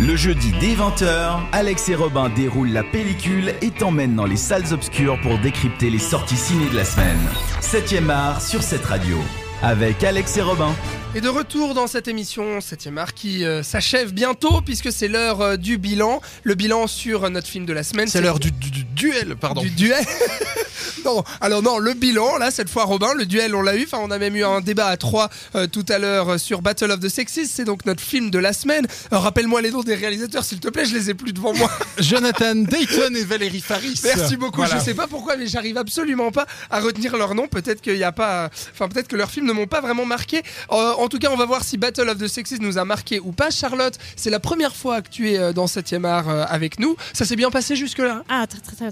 Le jeudi dès 20h, Alex et Robin déroulent la pellicule et t'emmènent dans les salles obscures pour décrypter les sorties ciné de la semaine. 7ème art sur cette radio. Avec Alex et Robin. Et de retour dans cette émission 7ème art qui euh, s'achève bientôt puisque c'est l'heure euh, du bilan. Le bilan sur euh, notre film de la semaine. C'est l'heure du, du- du duel, pardon. Du duel Non, alors non, le bilan, là, cette fois, Robin, le duel, on l'a eu. Enfin, on a même eu un débat à trois euh, tout à l'heure euh, sur Battle of the Sexes. C'est donc notre film de la semaine. Euh, Rappelle-moi les noms des réalisateurs, s'il te plaît, je les ai plus devant moi. Jonathan Dayton et Valérie Faris. Merci beaucoup. Voilà. Je sais pas pourquoi, mais j'arrive absolument pas à retenir leur nom. Peut-être qu'il y a pas, enfin peut-être que leurs films ne m'ont pas vraiment marqué. Euh, en tout cas, on va voir si Battle of the Sexes nous a marqué ou pas. Charlotte, c'est la première fois que tu es dans 7e art avec nous. Ça s'est bien passé jusque-là? Ah, très très très,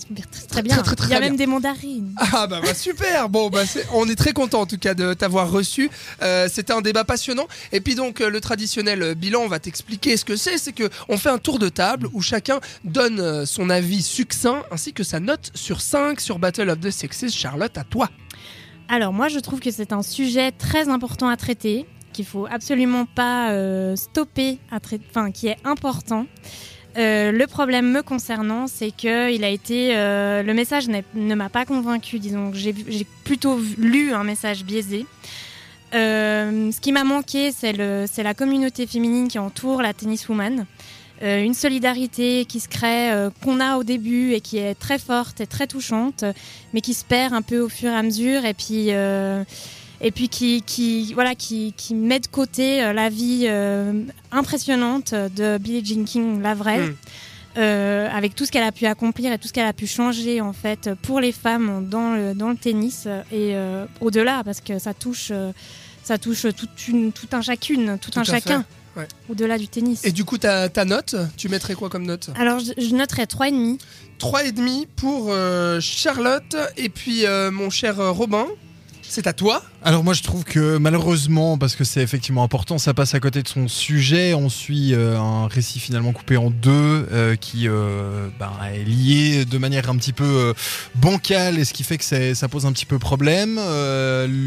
très, bien. Très, très, très Il y a bien. même des mandarines. Ah bah, bah, super Bon bah on est très content en tout cas de t'avoir reçu. Euh, C'était un débat passionnant. Et puis donc euh, le traditionnel euh, bilan, on va t'expliquer ce que c'est. C'est que on fait un tour de table où chacun donne son avis succinct ainsi que sa note sur 5 sur Battle of the Sexes. Charlotte, à toi. Alors moi, je trouve que c'est un sujet très important à traiter, qu'il faut absolument pas euh, stopper à enfin qui est important. Euh, le problème me concernant, c'est que il a été, euh, le message ne m'a pas convaincu. Disons, j'ai plutôt lu un message biaisé. Euh, ce qui m'a manqué, c'est la communauté féminine qui entoure la tenniswoman. Une solidarité qui se crée, qu'on a au début et qui est très forte et très touchante, mais qui se perd un peu au fur et à mesure, et puis, et puis qui, qui, voilà, qui, qui met de côté euh, la vie euh, impressionnante de Billie Jean King, la vraie. Mm. euh, avec tout ce qu'elle a pu accomplir et tout ce qu'elle a pu changer en fait pour les femmes dans le, dans le tennis et euh, au-delà parce que ça touche euh, ça touche toute une, tout un chacune, tout, Tout un chacun ouais. au-delà du tennis. Et du coup, ta, ta note, tu mettrais quoi comme note? Alors je, je noterais 3,5. 3,5 pour euh, Charlotte. Et puis mon cher Robin, c'est à toi. Alors moi je trouve que malheureusement, parce que c'est effectivement important, ça passe à côté de son sujet. On suit euh, un récit finalement coupé en deux euh, qui euh, ben, est lié de manière un petit peu bancale et ce qui fait que ça pose un petit peu problème.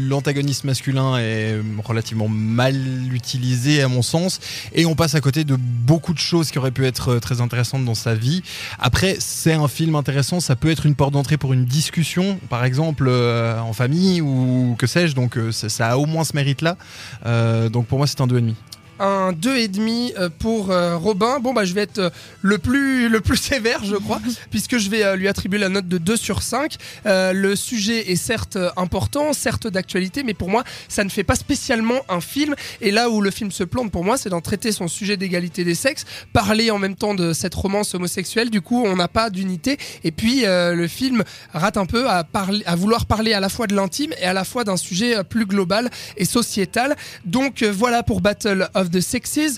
L'antagoniste masculin est relativement mal utilisé à mon sens et on passe à côté de beaucoup de choses qui auraient pu être très intéressantes dans sa vie. Après c'est un film intéressant, ça peut être une porte d'entrée pour une discussion, par exemple en famille ou que sais-je. Donc euh, ça, ça a au moins ce mérite-là. Euh, donc pour moi c'est un 2,5. Un 2,5 euh, pour euh, Robin. Bon, bah, je vais être euh, le plus, le plus sévère, je crois, puisque je vais euh, lui attribuer la note de 2 sur 5. Euh, le sujet est certes important, certes d'actualité, mais pour moi, ça ne fait pas spécialement un film. Et là où le film se plante, pour moi, c'est d'en traiter son sujet d'égalité des sexes, parler en même temps de cette romance homosexuelle. Du coup, on n'a pas d'unité. Et puis, euh, le film rate un peu à, parler, à vouloir parler à la fois de l'intime et à la fois d'un sujet plus global et sociétal. Donc euh, voilà pour Battle of the Sexes.